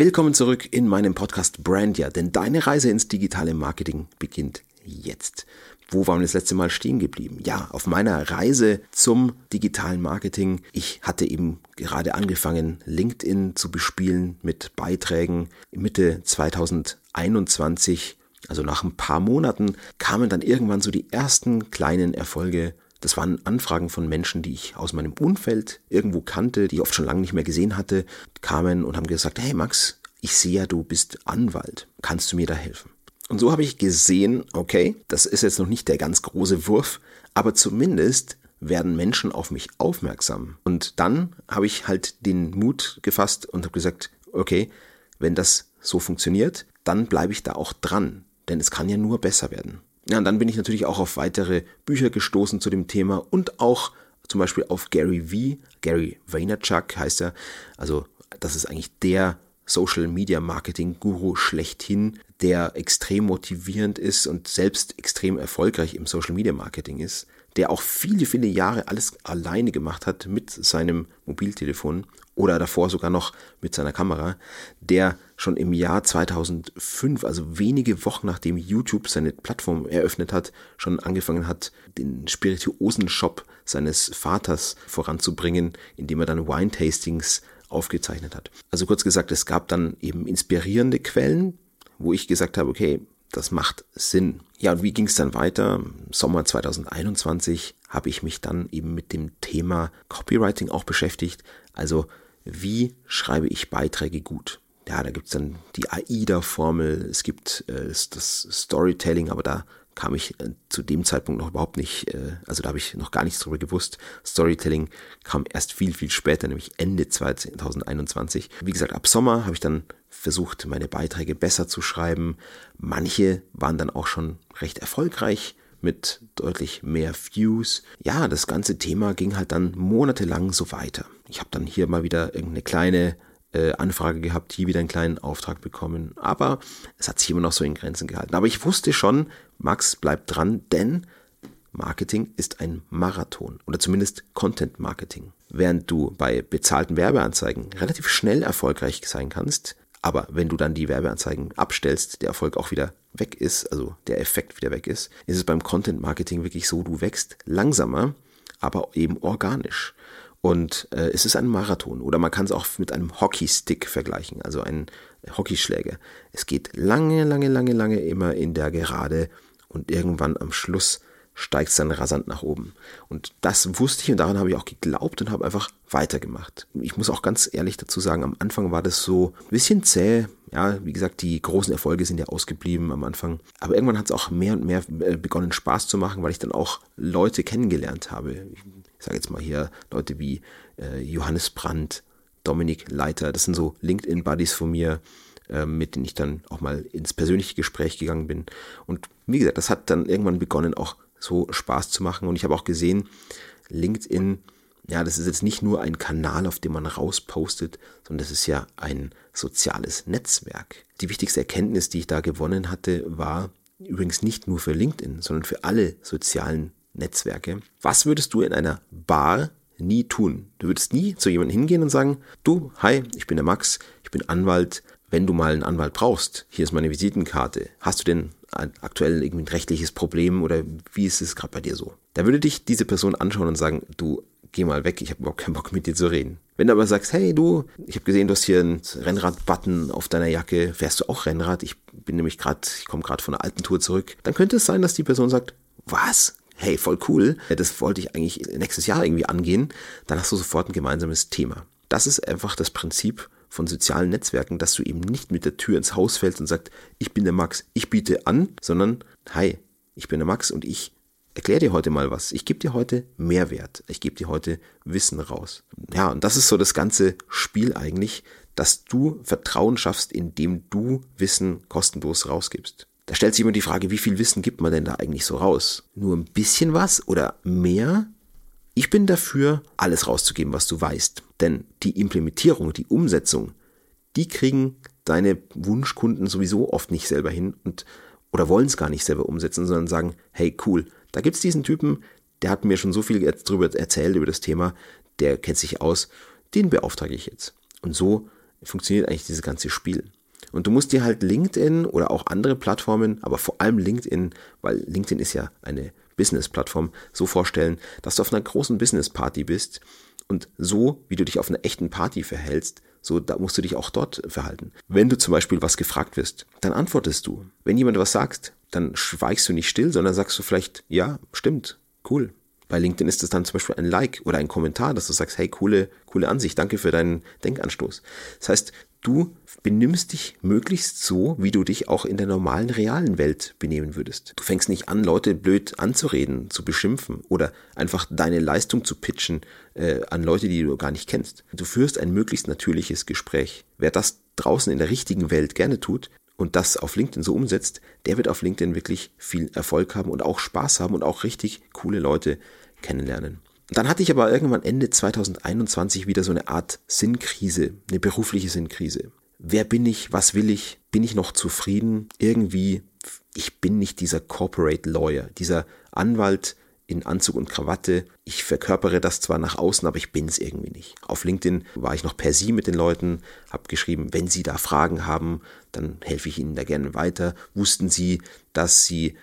Willkommen zurück in meinem Podcast Brandia, denn deine Reise ins digitale Marketing beginnt jetzt. Wo waren wir das letzte Mal stehen geblieben? Ja, auf meiner Reise zum digitalen Marketing. Ich hatte eben gerade angefangen, LinkedIn zu bespielen mit Beiträgen. Mitte 2021, also nach ein paar Monaten, kamen dann irgendwann so die ersten kleinen Erfolge das waren Anfragen von Menschen, die ich aus meinem Umfeld irgendwo kannte, die ich oft schon lange nicht mehr gesehen hatte, kamen und haben gesagt, hey Max, ich sehe ja, du bist Anwalt. Kannst du mir da helfen? Und so habe ich gesehen, okay, das ist jetzt noch nicht der ganz große Wurf, aber zumindest werden Menschen auf mich aufmerksam. Und dann habe ich halt den Mut gefasst und habe gesagt, okay, wenn das so funktioniert, dann bleibe ich da auch dran, denn es kann ja nur besser werden. Ja, und dann bin ich natürlich auch auf weitere Bücher gestoßen zu dem Thema und auch zum Beispiel auf Gary V. Gary Vaynerchuk heißt er. Also das ist eigentlich der Social Media Marketing Guru schlechthin, der extrem motivierend ist und selbst extrem erfolgreich im Social Media Marketing ist, der auch viele, viele Jahre alles alleine gemacht hat mit seinem Mobiltelefon oder davor sogar noch mit seiner Kamera, der schon im Jahr 2005, also wenige Wochen nachdem YouTube seine Plattform eröffnet hat, schon angefangen hat, den spirituosen Shop seines Vaters voranzubringen, indem er dann Wine-Tastings aufgezeichnet hat. Also kurz gesagt, es gab dann eben inspirierende Quellen, wo ich gesagt habe, okay, das macht Sinn. Ja, und wie ging es dann weiter? Sommer 2021 habe ich mich dann eben mit dem Thema Copywriting auch beschäftigt. Also wie schreibe ich Beiträge gut? Ja, da gibt's dann die AIDA-Formel, es gibt äh, das Storytelling, aber da kam ich äh, zu dem Zeitpunkt noch überhaupt nicht, äh, also da habe ich noch gar nichts drüber gewusst. Storytelling kam erst viel, viel später, nämlich Ende 2021. Wie gesagt, ab Sommer habe ich dann versucht, meine Beiträge besser zu schreiben. Manche waren dann auch schon recht erfolgreich mit deutlich mehr Views. Ja, das ganze Thema ging halt dann monatelang so weiter. Ich habe dann hier mal wieder irgendeine kleine äh, Anfrage gehabt, hier wieder einen kleinen Auftrag bekommen. Aber es hat sich immer noch so in Grenzen gehalten. Aber ich wusste schon, Max, bleib dran, denn Marketing ist ein Marathon oder zumindest Content Marketing. Während du bei bezahlten Werbeanzeigen relativ schnell erfolgreich sein kannst, aber wenn du dann die Werbeanzeigen abstellst, der Erfolg auch wieder weg ist, also der Effekt wieder weg ist, ist es beim Content Marketing wirklich so, du wächst langsamer, aber eben organisch. Und äh, es ist ein Marathon oder man kann es auch mit einem Hockeystick vergleichen, also ein Hockeyschläger. Es geht lange, lange, lange, lange immer in der Gerade und irgendwann am Schluss steigt es dann rasant nach oben. Und das wusste ich und daran habe ich auch geglaubt und habe einfach weitergemacht. Ich muss auch ganz ehrlich dazu sagen, am Anfang war das so ein bisschen zäh. Ja, wie gesagt, die großen Erfolge sind ja ausgeblieben am Anfang. Aber irgendwann hat es auch mehr und mehr äh, begonnen Spaß zu machen, weil ich dann auch Leute kennengelernt habe. Ich sage jetzt mal hier Leute wie äh, Johannes Brandt, Dominik Leiter, das sind so LinkedIn-Buddies von mir, äh, mit denen ich dann auch mal ins persönliche Gespräch gegangen bin. Und wie gesagt, das hat dann irgendwann begonnen, auch so Spaß zu machen. Und ich habe auch gesehen, LinkedIn, ja, das ist jetzt nicht nur ein Kanal, auf dem man rauspostet, sondern das ist ja ein soziales Netzwerk. Die wichtigste Erkenntnis, die ich da gewonnen hatte, war übrigens nicht nur für LinkedIn, sondern für alle sozialen Netzwerke. Was würdest du in einer Bar nie tun? Du würdest nie zu jemandem hingehen und sagen, du, hi, ich bin der Max, ich bin Anwalt. Wenn du mal einen Anwalt brauchst, hier ist meine Visitenkarte. Hast du denn aktuell irgendwie ein rechtliches Problem oder wie ist es gerade bei dir so? Da würde dich diese Person anschauen und sagen, du geh mal weg, ich habe überhaupt keinen Bock mit dir zu reden. Wenn du aber sagst, hey du, ich habe gesehen, du hast hier einen Rennrad-Button auf deiner Jacke, fährst du auch Rennrad? Ich bin nämlich gerade, ich komme gerade von einer alten Tour zurück. Dann könnte es sein, dass die Person sagt, was? Hey, voll cool, das wollte ich eigentlich nächstes Jahr irgendwie angehen. Dann hast du sofort ein gemeinsames Thema. Das ist einfach das Prinzip von sozialen Netzwerken, dass du eben nicht mit der Tür ins Haus fällst und sagst, ich bin der Max, ich biete an, sondern, hi, ich bin der Max und ich erkläre dir heute mal was. Ich gebe dir heute Mehrwert. Ich gebe dir heute Wissen raus. Ja, und das ist so das ganze Spiel eigentlich, dass du Vertrauen schaffst, indem du Wissen kostenlos rausgibst. Da stellt sich immer die Frage, wie viel Wissen gibt man denn da eigentlich so raus? Nur ein bisschen was oder mehr? Ich bin dafür, alles rauszugeben, was du weißt. Denn die Implementierung, die Umsetzung, die kriegen deine Wunschkunden sowieso oft nicht selber hin und oder wollen es gar nicht selber umsetzen, sondern sagen, hey cool, da gibt's diesen Typen, der hat mir schon so viel darüber erzählt über das Thema, der kennt sich aus, den beauftrage ich jetzt. Und so funktioniert eigentlich dieses ganze Spiel. Und du musst dir halt LinkedIn oder auch andere Plattformen, aber vor allem LinkedIn, weil LinkedIn ist ja eine Business-Plattform, so vorstellen, dass du auf einer großen Business-Party bist und so, wie du dich auf einer echten Party verhältst, so da musst du dich auch dort verhalten. Wenn du zum Beispiel was gefragt wirst, dann antwortest du. Wenn jemand was sagt, dann schweigst du nicht still, sondern sagst du vielleicht, ja, stimmt, cool, bei LinkedIn ist es dann zum Beispiel ein Like oder ein Kommentar, dass du sagst, hey, coole, coole Ansicht, danke für deinen Denkanstoß. Das heißt, du benimmst dich möglichst so, wie du dich auch in der normalen, realen Welt benehmen würdest. Du fängst nicht an, Leute blöd anzureden, zu beschimpfen oder einfach deine Leistung zu pitchen äh, an Leute, die du gar nicht kennst. Du führst ein möglichst natürliches Gespräch. Wer das draußen in der richtigen Welt gerne tut, und das auf LinkedIn so umsetzt, der wird auf LinkedIn wirklich viel Erfolg haben und auch Spaß haben und auch richtig coole Leute kennenlernen. Dann hatte ich aber irgendwann Ende 2021 wieder so eine Art Sinnkrise, eine berufliche Sinnkrise. Wer bin ich? Was will ich? Bin ich noch zufrieden? Irgendwie, ich bin nicht dieser Corporate Lawyer, dieser Anwalt in Anzug und Krawatte. Ich verkörpere das zwar nach außen, aber ich bin es irgendwie nicht. Auf LinkedIn war ich noch per Sie mit den Leuten, habe geschrieben, wenn Sie da Fragen haben, dann helfe ich Ihnen da gerne weiter. Wussten Sie, dass Sie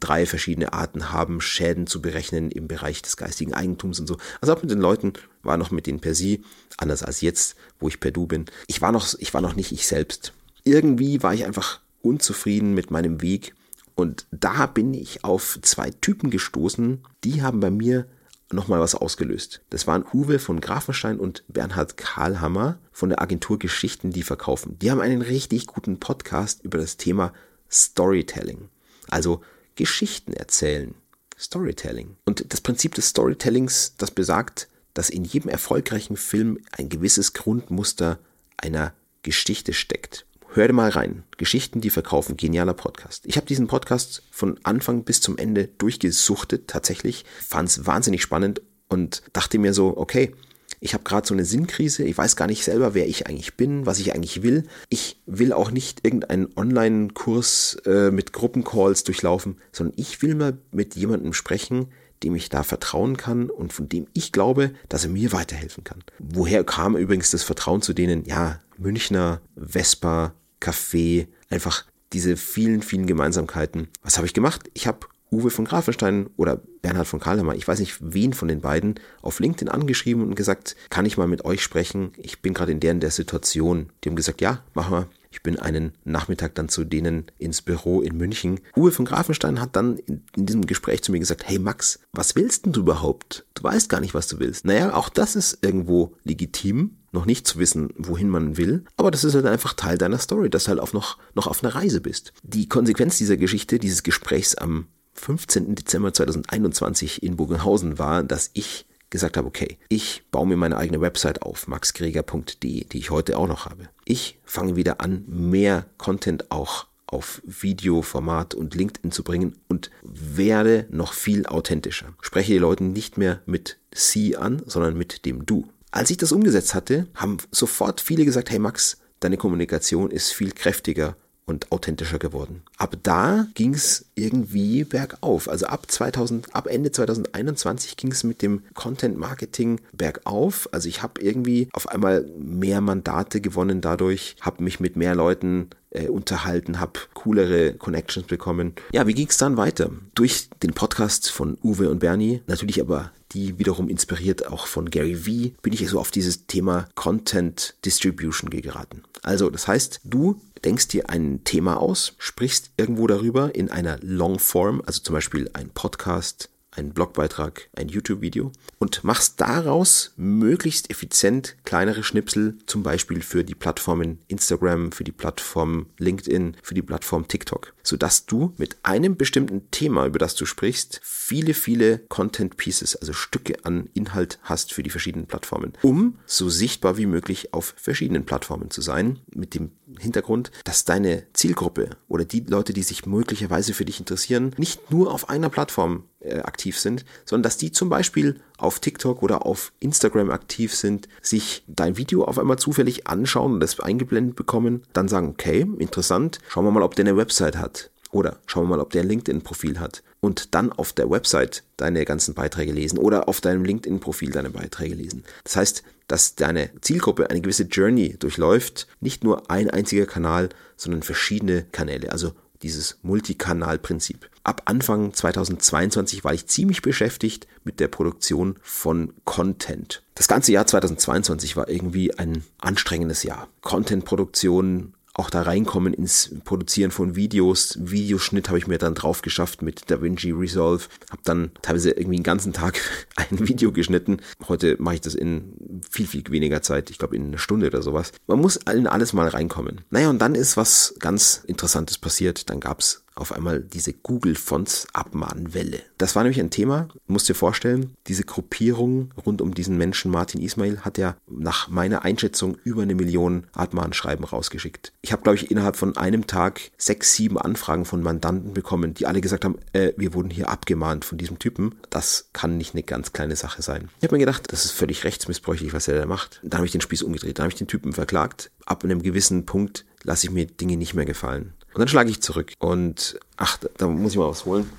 drei verschiedene Arten haben, Schäden zu berechnen im Bereich des geistigen Eigentums und so. Also auch mit den Leuten war noch mit denen per Sie, anders als jetzt, wo ich per Du bin. Ich war noch, ich war noch nicht ich selbst. Irgendwie war ich einfach unzufrieden mit meinem Weg und da bin ich auf zwei Typen gestoßen, die haben bei mir nochmal was ausgelöst. Das waren Uwe von Grafenstein und Bernhard Karlhammer von der Agentur Geschichten, die verkaufen. Die haben einen richtig guten Podcast über das Thema Storytelling. Also Geschichten erzählen. Storytelling. Und das Prinzip des Storytellings, das besagt, dass in jedem erfolgreichen Film ein gewisses Grundmuster einer Geschichte steckt. Hör mal rein. Geschichten, die verkaufen. Genialer Podcast. Ich habe diesen Podcast von Anfang bis zum Ende durchgesuchtet, tatsächlich. Fand es wahnsinnig spannend und dachte mir so, okay, ich habe gerade so eine Sinnkrise, ich weiß gar nicht selber, wer ich eigentlich bin, was ich eigentlich will. Ich will auch nicht irgendeinen Online-Kurs äh, mit Gruppencalls durchlaufen, sondern ich will mal mit jemandem sprechen, dem ich da vertrauen kann und von dem ich glaube, dass er mir weiterhelfen kann. Woher kam übrigens das Vertrauen zu denen? Ja, Münchner, Vespa, Café, einfach diese vielen, vielen Gemeinsamkeiten. Was habe ich gemacht? Ich habe Uwe von Grafenstein oder Bernhard von Karlhammer, ich weiß nicht wen von den beiden, auf LinkedIn angeschrieben und gesagt, kann ich mal mit euch sprechen? Ich bin gerade in der, in der Situation. Die haben gesagt, ja, mach mal. Ich bin einen Nachmittag dann zu denen ins Büro in München. Uwe von Grafenstein hat dann in, in, diesem Gespräch zu mir gesagt, hey Max, was willst denn du überhaupt? Du weißt gar nicht, was du willst. Naja, auch das ist irgendwo legitim, noch nicht zu wissen, wohin man will, aber das ist halt einfach Teil deiner Story, dass du halt auf noch, noch auf einer Reise bist. Die Konsequenz dieser Geschichte, dieses Gesprächs am 15. Dezember 2021 in Bogenhausen war, dass ich gesagt habe, okay, ich baue mir meine eigene Website auf, maxgreger.de, die ich heute auch noch habe. Ich fange wieder an, mehr Content auch auf Videoformat und LinkedIn zu bringen und werde noch viel authentischer. Spreche die Leute nicht mehr mit Sie an, sondern mit dem Du. Als ich das umgesetzt hatte, haben sofort viele gesagt, hey Max, deine Kommunikation ist viel kräftiger und authentischer geworden. Ab da ging es irgendwie bergauf. Also ab 2000, ab Ende 2021 ging es mit dem Content Marketing bergauf. Also ich habe irgendwie auf einmal mehr Mandate gewonnen dadurch, habe mich mit mehr Leuten äh, unterhalten, habe coolere Connections bekommen. Ja, wie ging es dann weiter? Durch den Podcast von Uwe und Bernie, natürlich aber die wiederum inspiriert auch von Gary Vee, bin ich so auf dieses Thema Content Distribution geraten. Also, das heißt, du denkst dir ein Thema aus, sprichst irgendwo darüber in einer Longform, also zum Beispiel ein Podcast, einen Blogbeitrag, ein YouTube-Video und machst daraus möglichst effizient kleinere Schnipsel, zum Beispiel für die Plattformen Instagram, für die Plattform LinkedIn, für die Plattform TikTok, sodass du mit einem bestimmten Thema, über das du sprichst, viele, viele Content Pieces, also Stücke an Inhalt hast für die verschiedenen Plattformen, um so sichtbar wie möglich auf verschiedenen Plattformen zu sein, mit dem Hintergrund, dass deine Zielgruppe oder die Leute, die sich möglicherweise für dich interessieren, nicht nur auf einer Plattform äh, aktiv sind, sondern dass die zum Beispiel auf TikTok oder auf Instagram aktiv sind, sich dein Video auf einmal zufällig anschauen und das eingeblendet bekommen, dann sagen, okay, interessant, schauen wir mal, ob der eine Website hat Oder schauen wir mal, ob der ein LinkedIn-Profil hat. Und dann auf der Website deine ganzen Beiträge lesen oder auf deinem LinkedIn-Profil deine Beiträge lesen. Das heißt, dass deine Zielgruppe eine gewisse Journey durchläuft, nicht nur ein einziger Kanal, sondern verschiedene Kanäle, also dieses Multikanalprinzip. Ab Anfang 2022 war ich ziemlich beschäftigt mit der Produktion von Content. Das ganze Jahr 2022 war irgendwie ein anstrengendes Jahr. Contentproduktion, auch da reinkommen ins Produzieren von Videos. Videoschnitt habe ich mir dann drauf geschafft mit DaVinci Resolve. Habe dann teilweise irgendwie den ganzen Tag ein Video geschnitten. Heute mache ich das in viel, viel weniger Zeit. Ich glaube in einer Stunde oder sowas. Man muss in alles mal reinkommen. Naja, und dann ist was ganz Interessantes passiert. Dann gab es auf einmal diese Google-Fonts Abmahnwelle. Das war nämlich ein Thema, musst dir vorstellen, diese Gruppierung rund um diesen Menschen Martin Ismail hat ja nach meiner Einschätzung über eine Million Abmahnschreiben rausgeschickt. Ich habe, glaube ich, innerhalb von einem Tag sechs, sieben Anfragen von Mandanten bekommen, die alle gesagt haben, äh, wir wurden hier abgemahnt von diesem Typen. Das kann nicht eine ganz kleine Sache sein. Ich habe mir gedacht, das ist völlig rechtsmissbräuchlich, was er da macht. Dann habe ich den Spieß umgedreht, dann habe ich den Typen verklagt. Ab einem gewissen Punkt lasse ich mir Dinge nicht mehr gefallen. Und dann schlage ich zurück und ach, da, muss ich mal was holen.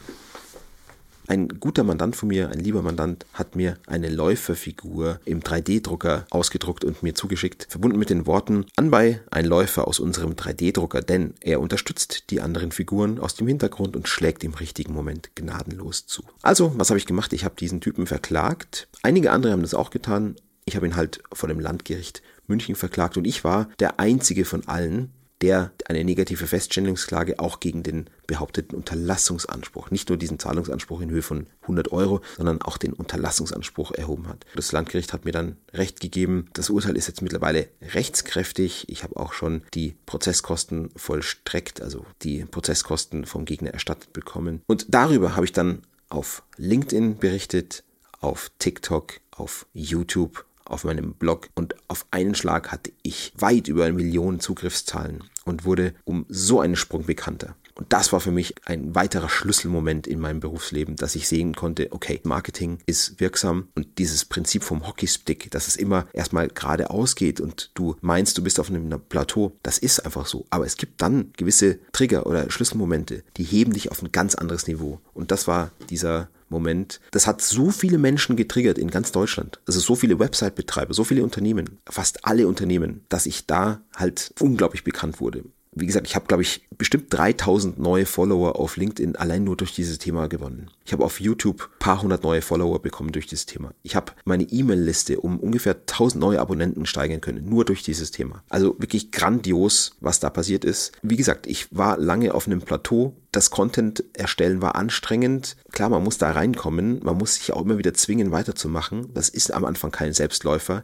Ein guter Mandant von mir, ein lieber Mandant, hat mir eine Läuferfigur im 3D-Drucker ausgedruckt und mir zugeschickt, verbunden mit den Worten Anbei ein Läufer aus unserem 3D-Drucker, denn er unterstützt die anderen Figuren aus dem Hintergrund und schlägt im richtigen Moment gnadenlos zu. Also, was habe ich gemacht? Ich habe diesen Typen verklagt. Einige andere haben das auch getan. Ich habe ihn halt vor dem Landgericht München verklagt und ich war der einzige von allen, der eine negative Feststellungsklage auch gegen den behaupteten Unterlassungsanspruch, nicht nur diesen Zahlungsanspruch in Höhe von 100 Euro, sondern auch den Unterlassungsanspruch erhoben hat. Das Landgericht hat mir dann Recht gegeben. Das Urteil ist jetzt mittlerweile rechtskräftig. Ich habe auch schon die Prozesskosten vollstreckt, also die Prozesskosten vom Gegner erstattet bekommen. Und darüber habe ich dann auf LinkedIn berichtet, auf TikTok, auf YouTube auf meinem Blog und auf einen Schlag hatte ich weit über eine Million Zugriffszahlen und wurde um so einen Sprung bekannter. Und das war für mich ein weiterer Schlüsselmoment in meinem Berufsleben, dass ich sehen konnte, okay, Marketing ist wirksam und dieses Prinzip vom Hockeystick, dass es immer erstmal geradeaus geht und du meinst, du bist auf einem Plateau, das ist einfach so. Aber es gibt dann gewisse Trigger oder Schlüsselmomente, die heben dich auf ein ganz anderes Niveau. Und das war dieser Moment. Das hat so viele Menschen getriggert in ganz Deutschland. Also so viele Website-Betreiber, so viele Unternehmen, fast alle Unternehmen, dass ich da halt unglaublich bekannt wurde wie gesagt, ich habe, glaube ich, bestimmt 3000 neue Follower auf LinkedIn allein nur durch dieses Thema gewonnen. Ich habe auf YouTube paar hundert neue Follower bekommen durch dieses Thema. Ich habe meine E-Mail-Liste um ungefähr 1000 neue Abonnenten steigern können, nur durch dieses Thema. Also wirklich grandios, was da passiert ist. Wie gesagt, ich war lange auf einem Plateau. Das Content erstellen war anstrengend. Klar, man muss da reinkommen. Man muss sich auch immer wieder zwingen, weiterzumachen. Das ist am Anfang kein Selbstläufer.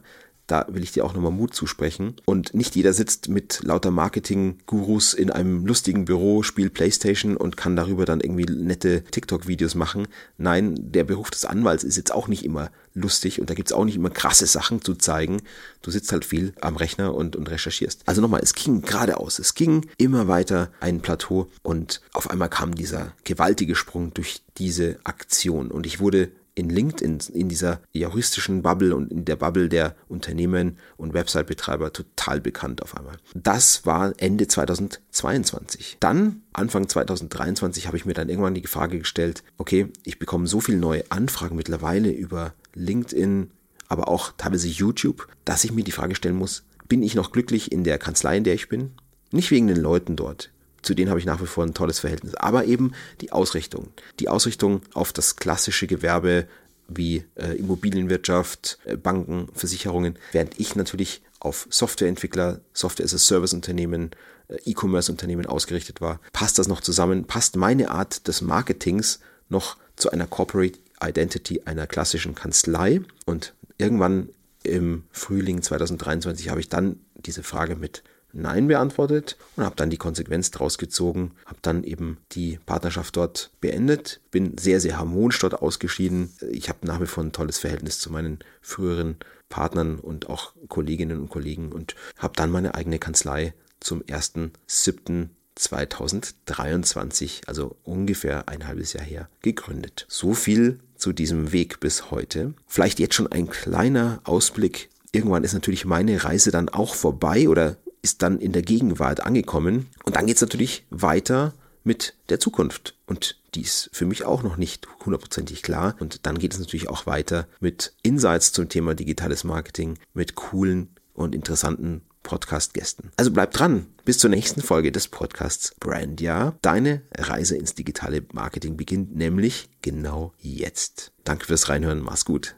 Da will ich dir auch nochmal Mut zusprechen. Und nicht jeder sitzt mit lauter Marketing-Gurus in einem lustigen Büro, spielt Playstation und kann darüber dann irgendwie nette TikTok-Videos machen. Nein, der Beruf des Anwalts ist jetzt auch nicht immer lustig und da gibt's auch nicht immer krasse Sachen zu zeigen. Du sitzt halt viel am Rechner und, und recherchierst. Also nochmal, es ging geradeaus. Es ging immer weiter ein Plateau und auf einmal kam dieser gewaltige Sprung durch diese Aktion und ich wurde in LinkedIn, in dieser juristischen Bubble und in der Bubble der Unternehmen und Website-Betreiber total bekannt auf einmal. Das war Ende 2022. Dann, Anfang 2023, habe ich mir dann irgendwann die Frage gestellt, okay, ich bekomme so viele neue Anfragen mittlerweile über LinkedIn, aber auch teilweise YouTube, dass ich mir die Frage stellen muss, bin ich noch glücklich in der Kanzlei, in der ich bin? Nicht wegen den Leuten dort, zu denen habe ich nach wie vor ein tolles Verhältnis. Aber eben die Ausrichtung. Die Ausrichtung auf das klassische Gewerbe wie äh, Immobilienwirtschaft, äh, Banken, Versicherungen, während ich natürlich auf Softwareentwickler, Software-as-a-Service-Unternehmen, äh, E-Commerce-Unternehmen ausgerichtet war. Passt das noch zusammen? Passt meine Art des Marketings noch zu einer Corporate Identity einer klassischen Kanzlei? Und irgendwann im Frühling 2023 habe ich dann diese Frage mit Nein beantwortet und habe dann die Konsequenz daraus gezogen, habe dann eben die Partnerschaft dort beendet, bin sehr, sehr harmonisch dort ausgeschieden. Ich habe nach wie vor ein tolles Verhältnis zu meinen früheren Partnern und auch Kolleginnen und Kollegen und habe dann meine eigene Kanzlei zum 1.7.2023, also ungefähr ein halbes Jahr her, gegründet. So viel zu diesem Weg bis heute. Vielleicht jetzt schon ein kleiner Ausblick irgendwann ist natürlich meine Reise dann auch vorbei oder ist dann in der Gegenwart angekommen. Und dann geht es natürlich weiter mit der Zukunft. Und die ist für mich auch noch nicht hundertprozentig klar. Und dann geht es natürlich auch weiter mit Insights zum Thema digitales Marketing, mit coolen und interessanten Podcast-Gästen. Also bleib dran. Bis zur nächsten Folge des Podcasts Brand Ja. Deine Reise ins digitale Marketing beginnt nämlich genau jetzt. Danke fürs Reinhören. Mach's gut.